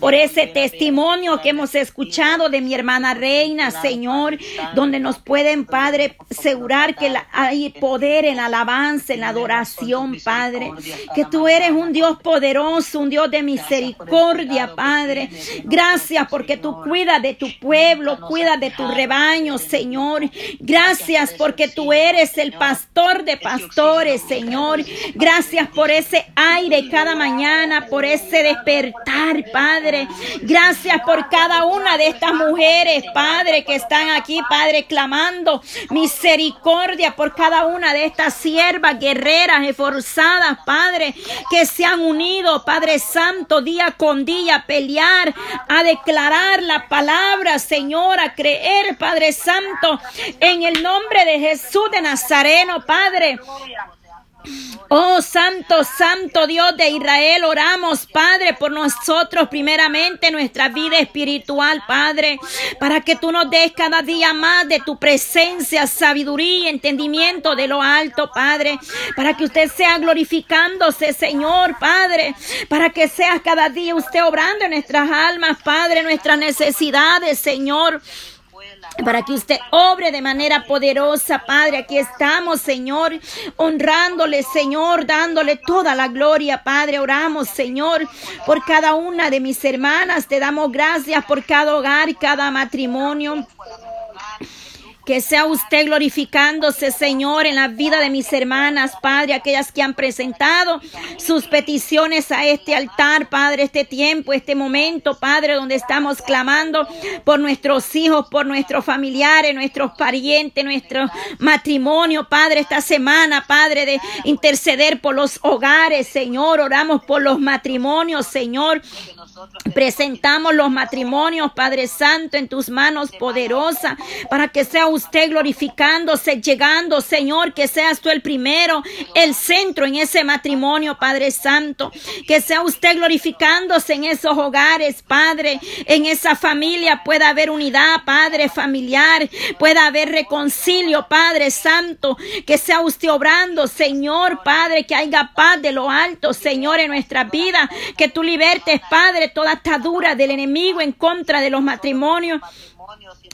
Por ese testimonio que hemos escuchado de mi hermana Reina, Señor, donde nos pueden, Padre, asegurar que hay poder en la alabanza, en la adoración, Padre, que tú eres un Dios poderoso, un Dios de misericordia, Padre. Gracias porque tú cuidas de tu pueblo, cuidas de tu rebaño, Señor. Gracias porque tú eres el pastor de pastores, Señor. Gracias por ese aire cada mañana, por ese despertar, Padre. Gracias por cada una de estas mujeres, Padre, que están aquí, Padre, clamando misericordia por cada una de estas siervas guerreras esforzadas, Padre, que se han unido, Padre Santo, día con día a pelear, a declarar la palabra, Señor, a creer, Padre Santo, en el nombre de Jesús de Nazareno, Padre. Oh Santo, Santo Dios de Israel, oramos, Padre, por nosotros primeramente, nuestra vida espiritual, Padre, para que tú nos des cada día más de tu presencia, sabiduría y entendimiento de lo alto, Padre, para que usted sea glorificándose, Señor, Padre, para que sea cada día usted obrando en nuestras almas, Padre, nuestras necesidades, Señor para que usted obre de manera poderosa, Padre. Aquí estamos, Señor, honrándole, Señor, dándole toda la gloria, Padre. Oramos, Señor, por cada una de mis hermanas. Te damos gracias por cada hogar, cada matrimonio. Que sea usted glorificándose, Señor, en la vida de mis hermanas, Padre, aquellas que han presentado sus peticiones a este altar, Padre, este tiempo, este momento, Padre, donde estamos clamando por nuestros hijos, por nuestros familiares, nuestros parientes, nuestro matrimonio, Padre, esta semana, Padre, de interceder por los hogares, Señor, oramos por los matrimonios, Señor. Presentamos los matrimonios, Padre Santo, en tus manos poderosas, para que sea usted glorificándose, llegando, Señor, que seas tú el primero, el centro en ese matrimonio, Padre Santo. Que sea usted glorificándose en esos hogares, Padre, en esa familia pueda haber unidad, Padre, familiar, pueda haber reconcilio, Padre Santo. Que sea usted obrando, Señor, Padre, que haya paz de lo alto, Señor, en nuestra vida. Que tú libertes, Padre, toda atadura del enemigo en contra de los matrimonios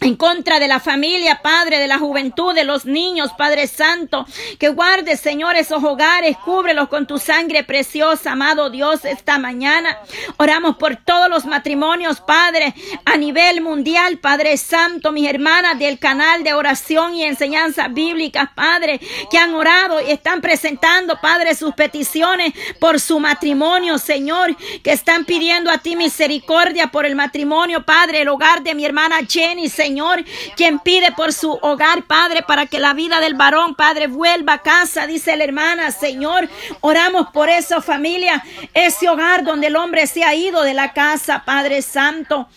en contra de la familia, Padre, de la juventud, de los niños, Padre Santo, que guarde, Señor, esos hogares, cúbrelos con tu sangre preciosa, amado Dios, esta mañana. Oramos por todos los matrimonios, Padre, a nivel mundial, Padre Santo, mis hermanas del canal de oración y enseñanza bíblica, Padre, que han orado y están presentando, Padre, sus peticiones por su matrimonio, Señor, que están pidiendo a ti misericordia por el matrimonio, Padre, el hogar de mi hermana Señor, quien pide por su hogar, Padre, para que la vida del varón, Padre, vuelva a casa, dice la hermana, Señor. Oramos por esa familia, ese hogar donde el hombre se ha ido de la casa, Padre Santo.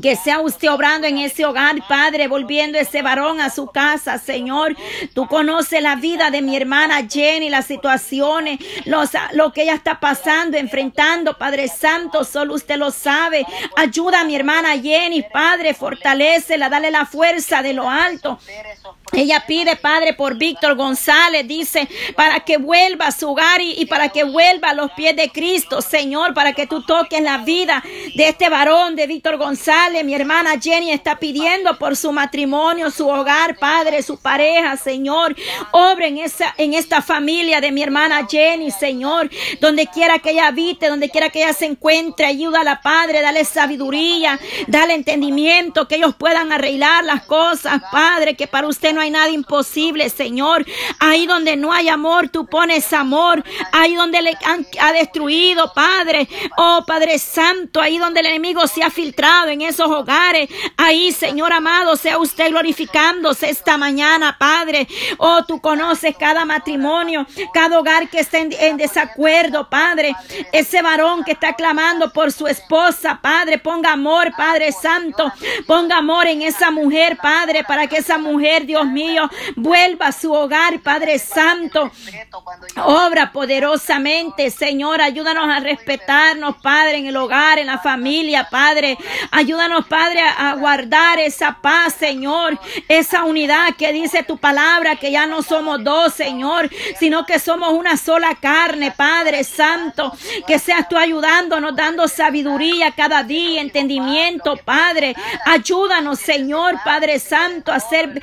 Que sea usted obrando en ese hogar, Padre, volviendo ese varón a su casa, Señor. Tú conoces la vida de mi hermana Jenny, las situaciones, los, lo que ella está pasando, enfrentando, Padre Santo, solo usted lo sabe. Ayuda a mi hermana Jenny, Padre, fortalecela, dale la fuerza de lo alto. Ella pide, Padre, por Víctor González, dice, para que vuelva a su hogar y, y, para que vuelva a los pies de Cristo, Señor, para que tú toques la vida de este varón, de Víctor González. Mi hermana Jenny está pidiendo por su matrimonio, su hogar, Padre, su pareja, Señor. Obre en, esa, en esta familia de mi hermana Jenny, Señor, donde quiera que ella habite, donde quiera que ella se encuentre, ayúdala, Padre, dale sabiduría, dale entendimiento, que ellos puedan arreglar las cosas, Padre, que para usted no hay nada imposible, Señor. Ahí donde no hay amor, tú pones amor. Ahí donde le han, ha destruido, Padre. Oh, Padre Santo, ahí donde el enemigo se ha filtrado en esos hogares. Ahí, Señor amado, sea usted glorificándose esta mañana, Padre. Oh, tú conoces cada matrimonio, cada hogar que está en, en desacuerdo, Padre. Ese varón que está clamando por su esposa, Padre, ponga amor, Padre Santo. Ponga amor en esa mujer, Padre, para que esa mujer, Dios mío, vuelva a su hogar, Padre Santo. Obra poderosamente, Señor. Ayúdanos a respetarnos, Padre, en el hogar, en la familia, Padre. Ayúdanos, Padre, a guardar esa paz, Señor. Esa unidad que dice tu palabra, que ya no somos dos, Señor, sino que somos una sola carne, Padre Santo. Que seas tú ayudándonos, dando sabiduría cada día, entendimiento, Padre. Ayúdanos, Señor, Padre Santo, a ser,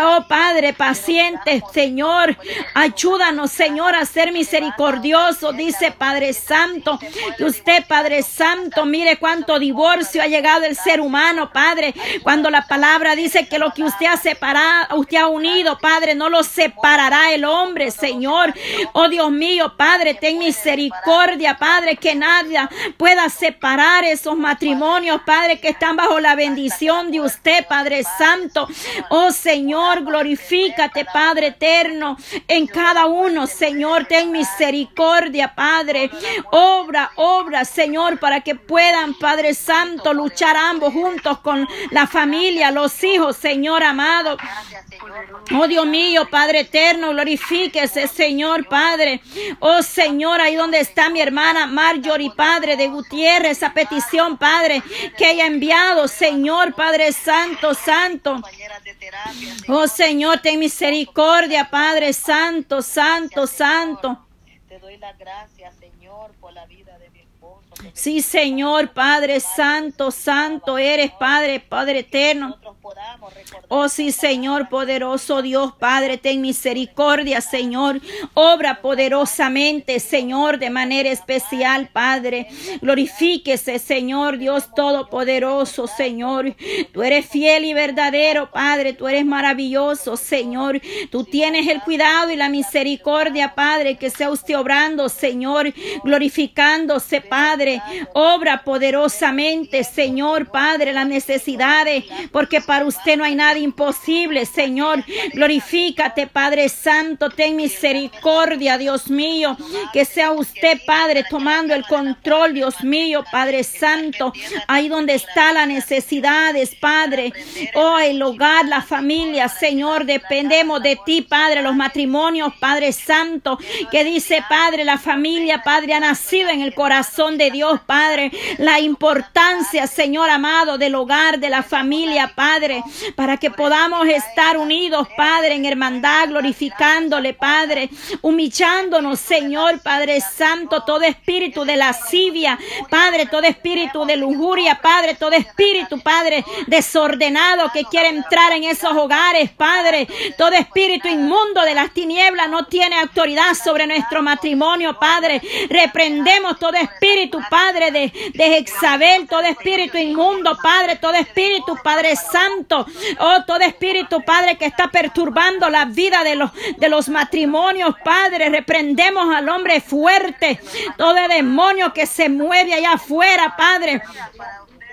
oh Padre, pacientes, Señor. Ayúdanos, Señor, a ser misericordioso, dice Padre Santo. Que usted, Padre Santo, mire cuánto divorcio ha llegado el ser humano, Padre. Cuando la palabra dice que lo que usted ha separado, usted ha unido, Padre, no lo separará el hombre, Señor. Oh Dios mío, Padre, ten misericordia, Padre, que nadie pueda separar esos matrimonios, Padre, que están bajo la bendición de usted, Padre Santo. Oh Señor, glorifícate, Padre eterno, en cada uno, Señor, ten misericordia, Padre. Obra, obra, Señor, para que puedan, Padre Santo, luchar ambos juntos con la familia, los hijos, Señor amado. Oh Dios mío, Padre eterno, glorifíquese, Señor Padre. Oh Señor, ahí donde está mi hermana Marjorie, Padre de Gutiérrez, esa petición, Padre, que haya enviado, Señor Padre Santo, Santo. Oh Señor, ten misericordia, Padre Santo, Santo, Santo. Te doy la gracia, Señor, por la vida de. Sí, Señor, Padre Santo, Santo eres, Padre, Padre eterno. Oh sí, Señor, poderoso Dios, Padre, ten misericordia, Señor. Obra poderosamente, Señor, de manera especial, Padre. Glorifíquese, Señor, Dios Todopoderoso, Señor. Tú eres fiel y verdadero, Padre. Tú eres maravilloso, Señor. Tú tienes el cuidado y la misericordia, Padre, que sea usted obrando, Señor, glorificándose, Padre. Obra poderosamente, Señor, Padre, las necesidades, porque para usted no hay nada imposible, Señor. Glorifícate, Padre Santo. Ten misericordia, Dios mío. Que sea usted, Padre, tomando el control, Dios mío, Padre Santo. Ahí donde está la necesidades, Padre. Oh, el hogar, la familia, Señor. Dependemos de ti, Padre. Los matrimonios, Padre Santo. Que dice, Padre, la familia, Padre, ha nacido en el corazón de Dios, Padre. La importancia, Señor amado, del hogar, de la familia, Padre para que podamos estar unidos, Padre, en hermandad, glorificándole, Padre, humillándonos, Señor, Padre Santo, todo espíritu de lascivia, Padre, todo espíritu de lujuria, Padre, todo espíritu, Padre, desordenado que quiere entrar en esos hogares, Padre, todo espíritu inmundo de las tinieblas no tiene autoridad sobre nuestro matrimonio, Padre. Reprendemos todo espíritu, Padre, de, de todo espíritu inmundo, Padre, todo espíritu, Padre Santo, Oh, todo espíritu, Padre, que está perturbando la vida de los, de los matrimonios, Padre, reprendemos al hombre fuerte, todo demonio que se mueve allá afuera, Padre.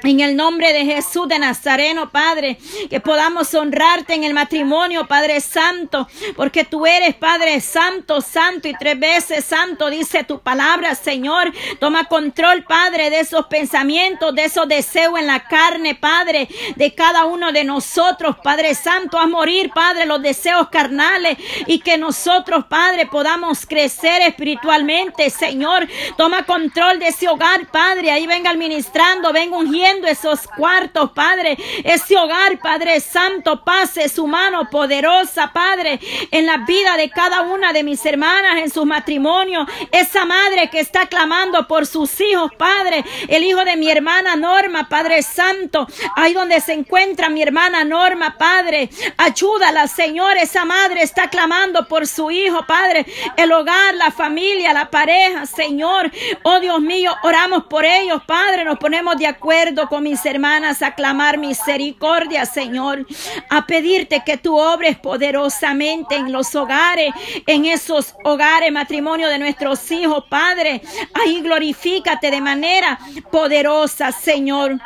En el nombre de Jesús de Nazareno, Padre, que podamos honrarte en el matrimonio, Padre Santo, porque tú eres Padre Santo, Santo y tres veces Santo, dice tu palabra, Señor. Toma control, Padre, de esos pensamientos, de esos deseos en la carne, Padre, de cada uno de nosotros, Padre Santo, a morir, Padre, los deseos carnales y que nosotros, Padre, podamos crecer espiritualmente, Señor. Toma control de ese hogar, Padre. Ahí venga administrando, venga ungiendo esos cuartos, Padre. Ese hogar, Padre Santo, pase su mano poderosa, Padre, en la vida de cada una de mis hermanas, en su matrimonio. Esa madre que está clamando por sus hijos, Padre. El hijo de mi hermana Norma, Padre Santo. Ahí donde se encuentra mi hermana Norma, Padre. Ayúdala, Señor. Esa madre está clamando por su hijo, Padre. El hogar, la familia, la pareja, Señor. Oh Dios mío, oramos por ellos, Padre. Nos ponemos de acuerdo con mis hermanas a clamar misericordia, Señor, a pedirte que tú obres poderosamente en los hogares, en esos hogares, matrimonio de nuestros hijos, Padre. Ahí glorifícate de manera poderosa, Señor.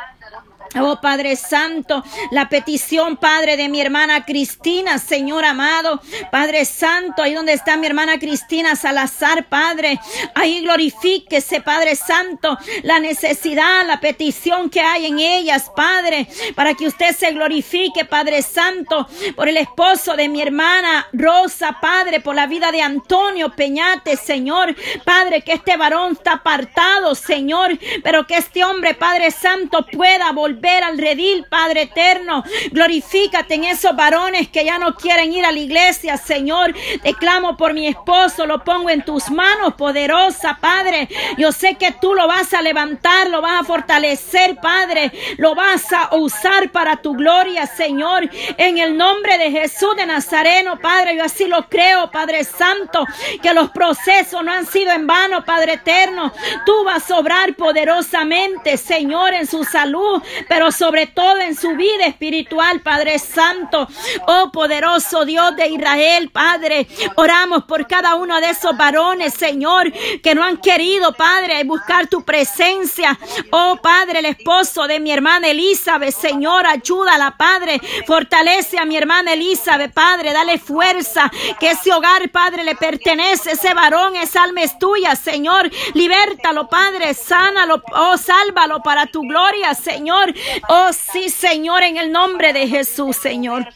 Oh Padre Santo, la petición, Padre, de mi hermana Cristina, Señor amado, Padre Santo, ahí donde está mi hermana Cristina Salazar, Padre, ahí glorifíquese, Padre Santo, la necesidad, la petición que hay en ellas, Padre, para que usted se glorifique, Padre Santo, por el esposo de mi hermana Rosa, Padre, por la vida de Antonio Peñate, Señor, Padre, que este varón está apartado, Señor, pero que este hombre, Padre Santo, pueda volver ver al redil, Padre eterno. Glorifícate en esos varones que ya no quieren ir a la iglesia, Señor. Te clamo por mi esposo, lo pongo en tus manos, poderosa, Padre. Yo sé que tú lo vas a levantar, lo vas a fortalecer, Padre. Lo vas a usar para tu gloria, Señor. En el nombre de Jesús de Nazareno, Padre, yo así lo creo, Padre Santo, que los procesos no han sido en vano, Padre eterno. Tú vas a obrar poderosamente, Señor, en su salud, pero sobre todo en su vida espiritual, Padre Santo. Oh poderoso Dios de Israel, Padre. Oramos por cada uno de esos varones, Señor, que no han querido, Padre, buscar tu presencia. Oh Padre, el esposo de mi hermana Elizabeth, Señor, ayúdala, Padre. Fortalece a mi hermana Elizabeth, Padre. Dale fuerza. Que ese hogar, Padre, le pertenece. Ese varón, esa alma es tuya, Señor. Libértalo, Padre. Sánalo. Oh, sálvalo para tu gloria, Señor. Oh sí, Señor, en el nombre de Jesús, Señor.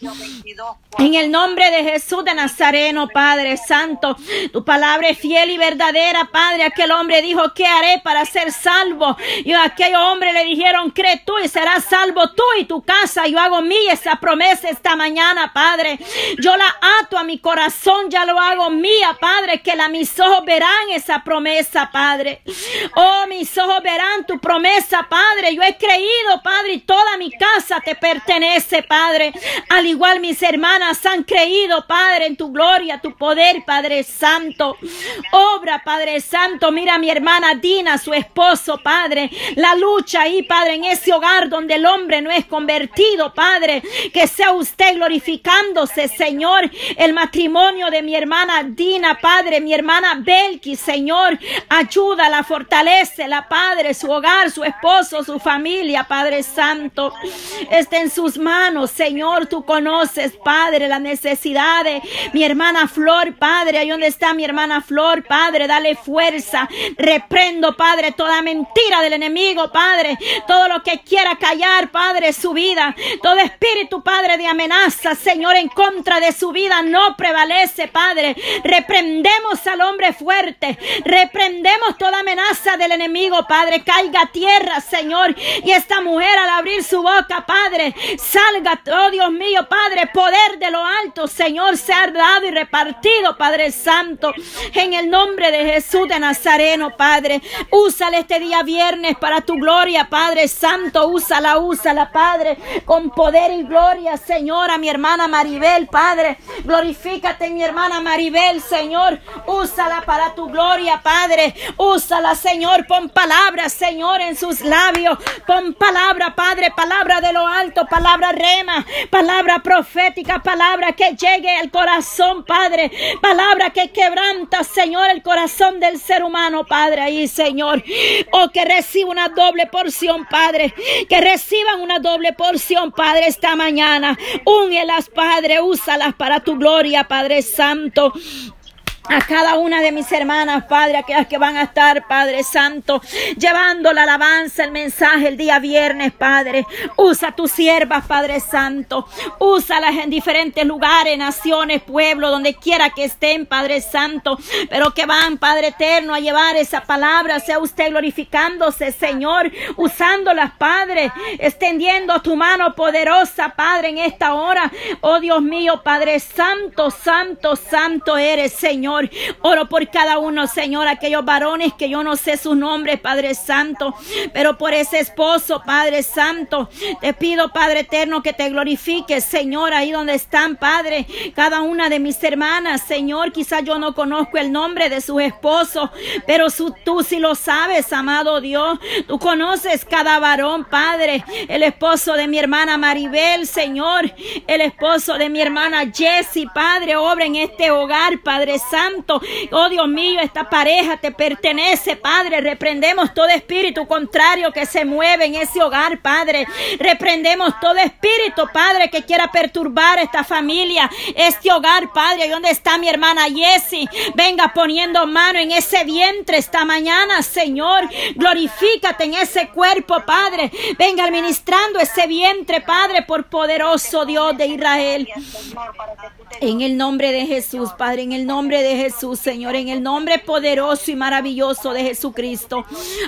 En el nombre de Jesús de Nazareno, Padre Santo, tu palabra es fiel y verdadera, Padre. Aquel hombre dijo, ¿qué haré para ser salvo? Y a aquel hombre le dijeron, cree tú y serás salvo tú y tu casa. Yo hago mía esa promesa esta mañana, Padre. Yo la ato a mi corazón, ya lo hago mía, Padre, que la, mis ojos verán esa promesa, Padre. Oh, mis ojos verán tu promesa, Padre. Yo he creído, Padre, y toda mi casa te pertenece, Padre. Al igual mis hermanas han creído, Padre, en tu gloria, tu poder, Padre Santo. Obra, Padre Santo. Mira a mi hermana Dina, su esposo, Padre. La lucha ahí, Padre, en ese hogar donde el hombre no es convertido, Padre. Que sea usted glorificándose, Señor. El matrimonio de mi hermana Dina, Padre. Mi hermana Belki, Señor. Ayúdala, la Padre. Su hogar, su esposo, su familia, Padre Santo. Está en sus manos, Señor. Tú conoces, Padre, la necesidad de mi hermana Flor, Padre. Ahí donde está mi hermana Flor, Padre, dale fuerza. Reprendo, Padre, toda mentira del enemigo, Padre. Todo lo que quiera callar, Padre, su vida. Todo espíritu, Padre, de amenaza, Señor, en contra de su vida no prevalece, Padre. Reprendemos al hombre fuerte. Reprendemos toda amenaza del enemigo, Padre. Caiga a tierra, Señor. Y esta mujer al abrir su boca, Padre, salga, oh Dios mío, Padre, poder de lo alto, Señor, sea dado y repartido, Padre Santo, en el nombre de Jesús de Nazareno, Padre. Úsale este día viernes para tu gloria, Padre Santo. Úsala, úsala, Padre, con poder y gloria, Señor, a mi hermana Maribel, Padre. Glorifícate, mi hermana Maribel, Señor. Úsala para tu gloria, Padre. Úsala, Señor. Pon palabras, Señor, en sus labios. Pon palabra, Padre, palabra de lo alto, palabra rema, palabra profética, palabra que llegue al corazón, Padre, palabra que quebranta, Señor, el corazón del ser humano, Padre, ahí, Señor. Oh, que reciba una doble porción, Padre, que reciban una doble porción, Padre, esta mañana. Úngelas, Padre, úsalas para tu gloria, Padre Santo a cada una de mis hermanas, Padre, aquellas que van a estar, Padre Santo, llevando la alabanza, el mensaje el día viernes, Padre. Usa tus siervas, Padre Santo. Úsalas en diferentes lugares, naciones, pueblos, donde quiera que estén, Padre Santo. Pero que van, Padre Eterno, a llevar esa palabra. Sea usted glorificándose, Señor, usándolas, Padre. Extendiendo tu mano poderosa, Padre, en esta hora. Oh Dios mío, Padre Santo, Santo, Santo eres, Señor. Oro por cada uno, Señor, aquellos varones que yo no sé sus nombres, Padre Santo, pero por ese esposo, Padre Santo, te pido, Padre Eterno, que te glorifiques, Señor, ahí donde están, Padre, cada una de mis hermanas, Señor, quizás yo no conozco el nombre de su esposo, pero tú sí lo sabes, amado Dios, tú conoces cada varón, Padre, el esposo de mi hermana Maribel, Señor, el esposo de mi hermana Jessie, Padre, obra en este hogar, Padre Santo Oh Dios mío, esta pareja te pertenece, Padre. Reprendemos todo espíritu contrario que se mueve en ese hogar, Padre. Reprendemos todo espíritu, Padre, que quiera perturbar esta familia, este hogar, Padre. ¿Dónde está mi hermana Jessie? Venga poniendo mano en ese vientre esta mañana, Señor. Glorifícate en ese cuerpo, Padre. Venga administrando ese vientre, Padre, por poderoso Dios de Israel. En el nombre de Jesús, Padre, en el nombre de Jesús, Señor, en el nombre poderoso y maravilloso de Jesucristo.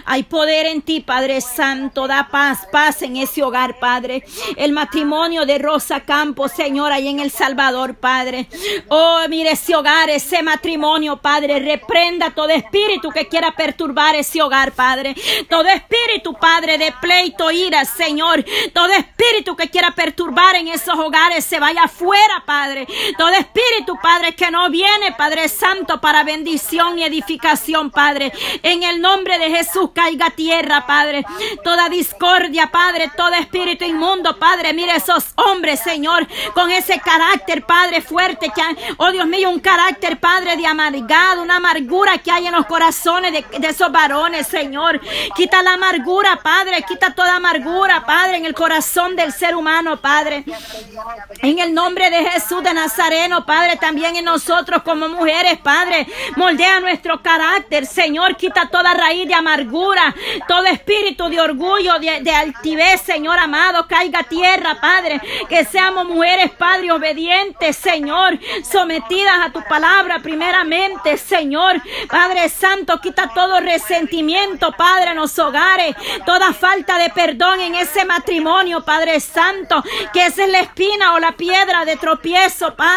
Hay poder en ti, Padre Santo. Da paz, paz en ese hogar, Padre. El matrimonio de Rosa Campos, Señor, ahí en El Salvador, Padre. Oh, mire ese hogar, ese matrimonio, Padre. Reprenda todo espíritu que quiera perturbar ese hogar, Padre. Todo espíritu, Padre, de pleito, ira, Señor. Todo espíritu que quiera perturbar en esos hogares se vaya afuera, Padre. Todo espíritu, Padre, que no viene, Padre Santo, para bendición y edificación, Padre. En el nombre de Jesús caiga tierra, Padre. Toda discordia, Padre, todo espíritu inmundo, Padre. Mire esos hombres, Señor, con ese carácter, Padre, fuerte que han, oh Dios mío, un carácter, Padre, de amargado, una amargura que hay en los corazones de, de esos varones, Señor. Quita la amargura, Padre, quita toda amargura, Padre, en el corazón del ser humano, Padre. En el nombre de Jesús de Padre, también en nosotros como mujeres, Padre, moldea nuestro carácter, Señor, quita toda raíz de amargura, todo espíritu de orgullo, de, altivez, Señor amado, caiga tierra, Padre, que seamos mujeres, Padre, obedientes, Señor, sometidas a tu palabra primeramente, Señor, Padre Santo, quita todo resentimiento, Padre, en los hogares, toda falta de perdón en ese matrimonio, Padre Santo, que esa es la espina o la piedra de tropiezo, Padre,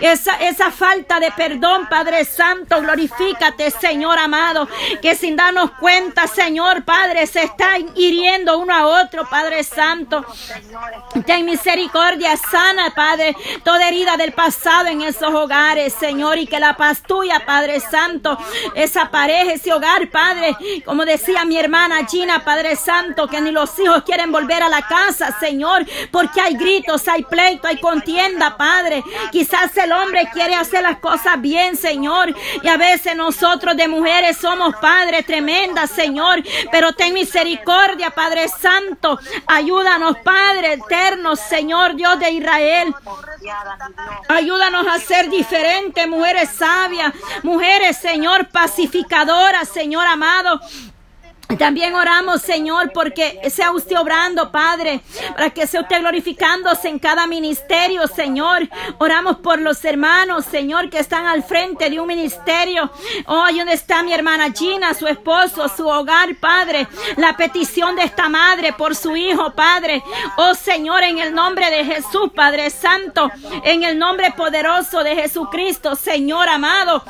esa, esa falta de perdón, Padre Santo, glorifícate, Señor amado, que sin darnos cuenta, Señor, Padre, se están hiriendo uno a otro, Padre Santo. Ten misericordia sana, Padre, toda herida del pasado en esos hogares, Señor, y que la paz tuya, Padre Santo, esa pareja, ese hogar, Padre, como decía mi hermana Gina, Padre Santo, que ni los hijos quieren volver a la casa, Señor, porque hay gritos, hay pleito, hay contienda, Padre. Quizás el hombre quiere hacer las cosas bien, Señor, y a veces nosotros de mujeres somos, Padre, tremendas, Señor, pero ten misericordia, Padre Santo. Ayúdanos, Padre eterno, Señor Dios de Israel. Ayúdanos a ser diferentes, mujeres sabias, mujeres, Señor, pacificadoras, Señor amado. También oramos, Señor, porque sea usted obrando, Padre, para que sea usted glorificándose en cada ministerio, Señor. Oramos por los hermanos, Señor, que están al frente de un ministerio. Oh, ahí donde está mi hermana Gina, su esposo, su hogar, Padre. La petición de esta madre por su hijo, Padre. Oh, Señor, en el nombre de Jesús, Padre Santo, en el nombre poderoso de Jesucristo, Señor amado.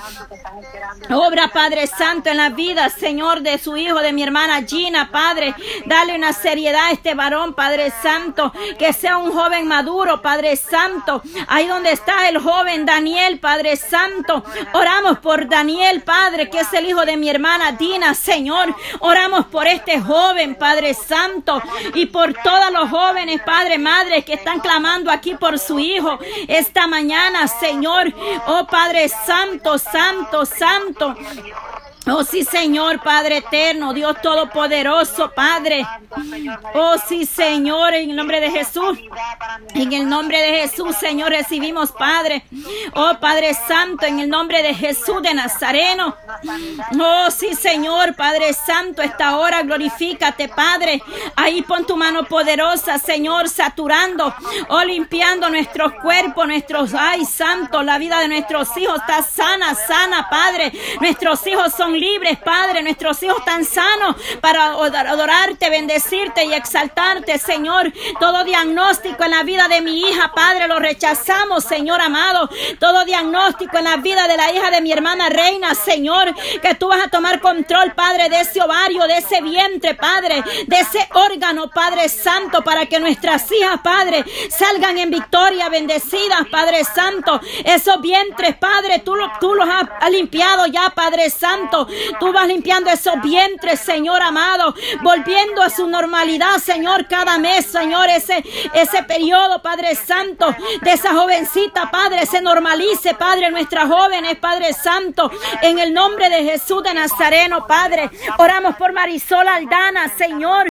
Obra, Padre Santo, en la vida, Señor, de su hijo, de mi hermana Gina, Padre. Dale una seriedad a este varón, Padre Santo. Que sea un joven maduro, Padre Santo. Ahí donde está el joven Daniel, Padre Santo. Oramos por Daniel, Padre, que es el hijo de mi hermana Dina, Señor. Oramos por este joven, Padre Santo. Y por todos los jóvenes, Padre, Madre, que están clamando aquí por su hijo esta mañana, Señor. Oh Padre Santo, Santo, Santo. Oh sí, Señor, Padre eterno, Dios todopoderoso, Padre. Oh sí, Señor, en el nombre de Jesús. En el nombre de Jesús, Señor, recibimos, Padre. Oh Padre Santo, en el nombre de Jesús de Nazareno. Oh sí, Señor, Padre Santo, esta hora glorifícate, Padre. Ahí pon tu mano poderosa, Señor, saturando, oh limpiando nuestros cuerpos, nuestros, ay, santo, la vida de nuestros hijos está sana, sana, Padre. Nuestros hijos son libres, Padre. Nuestros hijos están sanos para adorarte, bendecirte y exaltarte, Señor. Todo diagnóstico en la vida de mi hija, Padre, lo rechazamos, Señor amado. Todo diagnóstico en la vida de la hija de mi hermana Reina, Señor, que tú vas a tomar control, Padre, de ese ovario, de ese vientre, Padre, de ese órgano, Padre Santo, para que nuestras hijas, Padre, salgan en victoria, bendecidas, Padre Santo. Esos vientres, Padre, tú, tú los has limpiado ya, Padre Santo. Tú vas limpiando esos vientres, Señor amado, volviendo a su normalidad, Señor, cada mes, Señor, ese, ese periodo, Padre Santo, de esa jovencita, Padre, se normalice, Padre, nuestras jóvenes, Padre Santo, en el nombre de Jesús de Nazareno, Padre. Oramos por Marisol Aldana, Señor.